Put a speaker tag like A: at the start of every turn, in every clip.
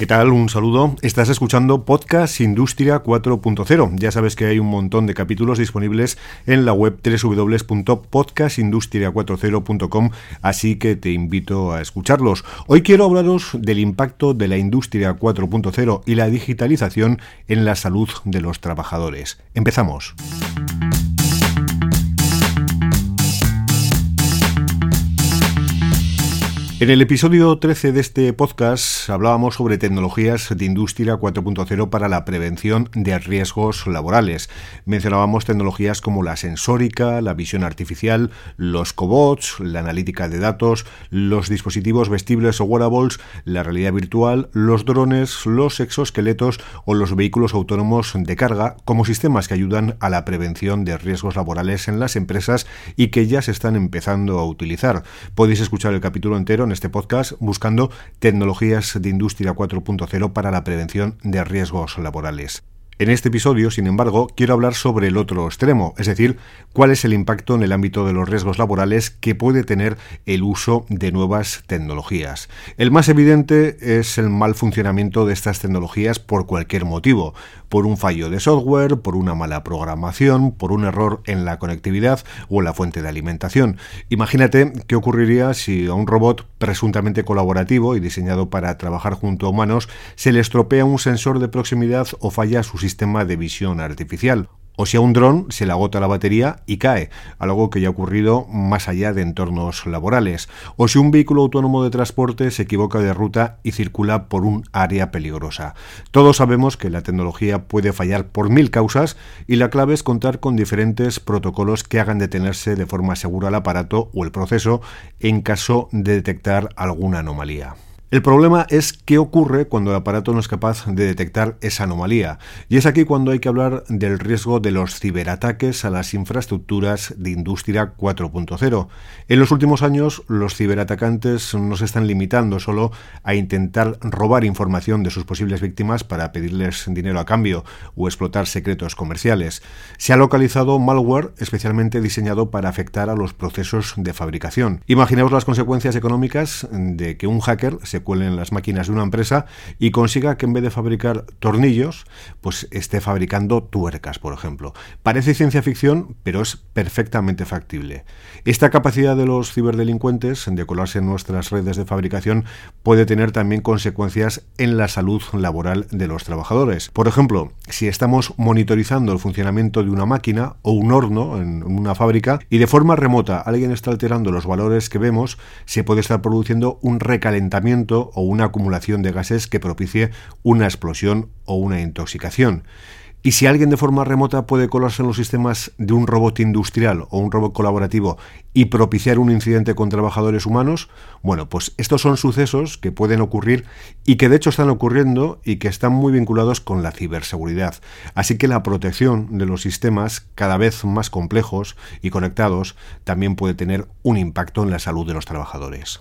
A: ¿Qué tal? Un saludo. Estás escuchando Podcast Industria 4.0. Ya sabes que hay un montón de capítulos disponibles en la web www.podcastindustria40.com, así que te invito a escucharlos. Hoy quiero hablaros del impacto de la industria 4.0 y la digitalización en la salud de los trabajadores. Empezamos. En el episodio 13 de este podcast hablábamos sobre tecnologías de industria 4.0 para la prevención de riesgos laborales. Mencionábamos tecnologías como la sensórica, la visión artificial, los cobots, la analítica de datos, los dispositivos vestibles o wearables, la realidad virtual, los drones, los exoesqueletos o los vehículos autónomos de carga como sistemas que ayudan a la prevención de riesgos laborales en las empresas y que ya se están empezando a utilizar. Podéis escuchar el capítulo entero este podcast buscando tecnologías de industria 4.0 para la prevención de riesgos laborales. En este episodio, sin embargo, quiero hablar sobre el otro extremo, es decir, cuál es el impacto en el ámbito de los riesgos laborales que puede tener el uso de nuevas tecnologías. El más evidente es el mal funcionamiento de estas tecnologías por cualquier motivo, por un fallo de software, por una mala programación, por un error en la conectividad o en la fuente de alimentación. Imagínate qué ocurriría si a un robot presuntamente colaborativo y diseñado para trabajar junto a humanos se le estropea un sensor de proximidad o falla su sistema de visión artificial o si a un dron se le agota la batería y cae, algo que ya ha ocurrido más allá de entornos laborales, o si un vehículo autónomo de transporte se equivoca de ruta y circula por un área peligrosa. Todos sabemos que la tecnología puede fallar por mil causas y la clave es contar con diferentes protocolos que hagan detenerse de forma segura el aparato o el proceso en caso de detectar alguna anomalía. El problema es qué ocurre cuando el aparato no es capaz de detectar esa anomalía. Y es aquí cuando hay que hablar del riesgo de los ciberataques a las infraestructuras de Industria 4.0. En los últimos años, los ciberatacantes no se están limitando solo a intentar robar información de sus posibles víctimas para pedirles dinero a cambio o explotar secretos comerciales. Se ha localizado malware especialmente diseñado para afectar a los procesos de fabricación. Imaginemos las consecuencias económicas de que un hacker se cuelen las máquinas de una empresa y consiga que en vez de fabricar tornillos, pues esté fabricando tuercas, por ejemplo. Parece ciencia ficción, pero es perfectamente factible. Esta capacidad de los ciberdelincuentes de colarse en nuestras redes de fabricación puede tener también consecuencias en la salud laboral de los trabajadores. Por ejemplo, si estamos monitorizando el funcionamiento de una máquina o un horno en una fábrica y de forma remota alguien está alterando los valores que vemos, se puede estar produciendo un recalentamiento o una acumulación de gases que propicie una explosión o una intoxicación. Y si alguien de forma remota puede colarse en los sistemas de un robot industrial o un robot colaborativo y propiciar un incidente con trabajadores humanos, bueno, pues estos son sucesos que pueden ocurrir y que de hecho están ocurriendo y que están muy vinculados con la ciberseguridad. Así que la protección de los sistemas cada vez más complejos y conectados también puede tener un impacto en la salud de los trabajadores.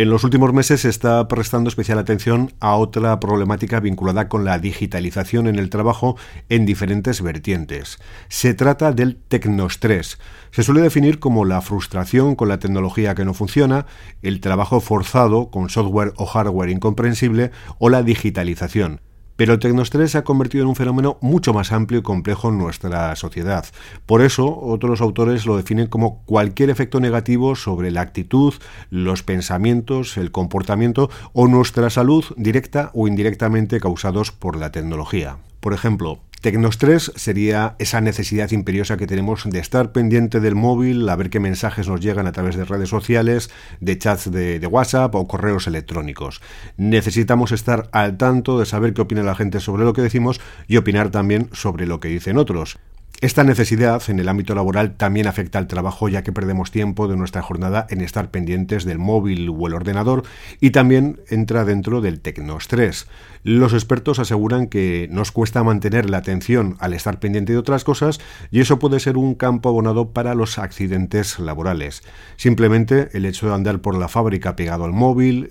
A: En los últimos meses se está prestando especial atención a otra problemática vinculada con la digitalización en el trabajo en diferentes vertientes. Se trata del tecnostrés. Se suele definir como la frustración con la tecnología que no funciona, el trabajo forzado con software o hardware incomprensible o la digitalización. Pero el tecnostrés se ha convertido en un fenómeno mucho más amplio y complejo en nuestra sociedad. Por eso, otros autores lo definen como cualquier efecto negativo sobre la actitud, los pensamientos, el comportamiento o nuestra salud directa o indirectamente causados por la tecnología. Por ejemplo, Tecnostrés sería esa necesidad imperiosa que tenemos de estar pendiente del móvil, a ver qué mensajes nos llegan a través de redes sociales, de chats de, WhatsApp o correos electrónicos. Necesitamos estar al tanto de saber qué opina la gente sobre lo que decimos y opinar también sobre lo que dicen otros. Esta necesidad en el ámbito laboral también afecta al trabajo ya que perdemos tiempo de nuestra jornada en estar pendientes del móvil o el ordenador y también entra dentro del tecnoestrés. Los expertos aseguran que nos cuesta mantener la atención al estar pendiente de otras cosas y eso puede ser un campo abonado para los accidentes laborales. Simplemente el hecho de andar por la fábrica pegado al móvil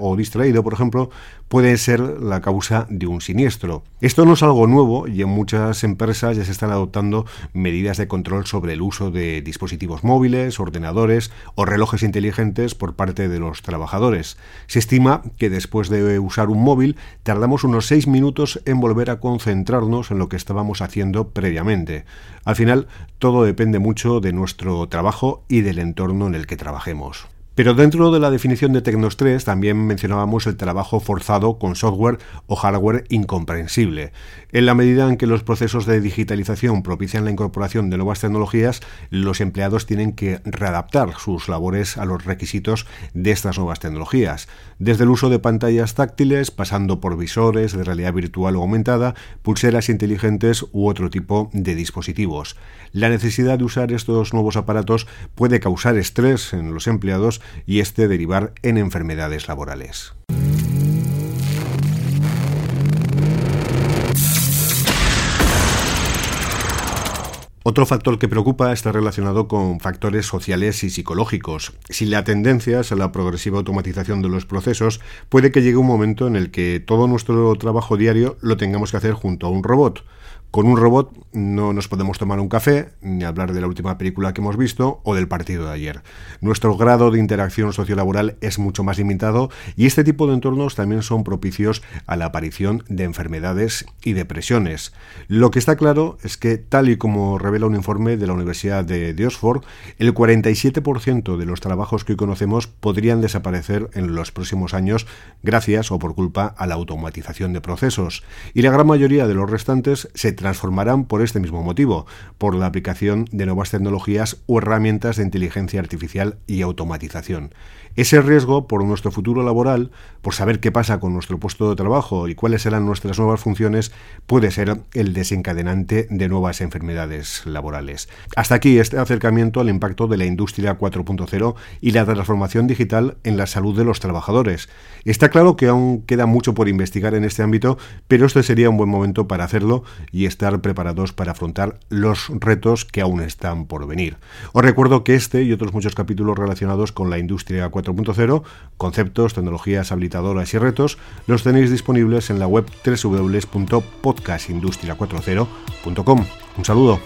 A: o distraído, por ejemplo, puede ser la causa de un siniestro. Esto no es algo nuevo y en muchas empresas ya se están adoptando medidas de control sobre el uso de dispositivos móviles, ordenadores o relojes inteligentes por parte de los trabajadores. Se estima que después de usar un móvil tardamos unos 6 minutos en volver a concentrarnos en lo que estábamos haciendo previamente. Al final, todo depende mucho de nuestro trabajo y del entorno en el que trabajemos. Pero dentro de la definición de Tecnostrés también mencionábamos el trabajo forzado con software o hardware incomprensible. En la medida en que los procesos de digitalización propician la incorporación de nuevas tecnologías, los empleados tienen que readaptar sus labores a los requisitos de estas nuevas tecnologías, desde el uso de pantallas táctiles, pasando por visores de realidad virtual o aumentada, pulseras inteligentes u otro tipo de dispositivos. La necesidad de usar estos nuevos aparatos puede causar estrés en los empleados y este derivar en enfermedades laborales. Otro factor que preocupa está relacionado con factores sociales y psicológicos. Si la tendencia es a la progresiva automatización de los procesos, puede que llegue un momento en el que todo nuestro trabajo diario lo tengamos que hacer junto a un robot. Con un robot no nos podemos tomar un café, ni hablar de la última película que hemos visto o del partido de ayer. Nuestro grado de interacción sociolaboral es mucho más limitado y este tipo de entornos también son propicios a la aparición de enfermedades y depresiones. Lo que está claro es que, tal y como revela un informe de la Universidad de, Oxford, el 47% de los trabajos que hoy conocemos podrían desaparecer en los próximos años gracias o por culpa a la automatización de procesos, y la gran mayoría de los restantes se transformarán por este mismo motivo, por la aplicación de nuevas tecnologías o herramientas de inteligencia artificial y automatización. Ese riesgo por nuestro futuro laboral, por saber qué pasa con nuestro puesto de trabajo y cuáles serán nuestras nuevas funciones, puede ser el desencadenante de nuevas enfermedades laborales. Hasta aquí este acercamiento al impacto de la industria 4.0 y la transformación digital en la salud de los trabajadores. Está claro que aún queda mucho por investigar en este ámbito, pero este sería un buen momento para hacerlo y estar preparados para afrontar los retos que aún están por venir. Os recuerdo que este y otros muchos capítulos relacionados con la industria 4.0 4.0, conceptos, tecnologías habilitadoras y retos, los tenéis disponibles en la web www.podcastindustria40.com. Un saludo.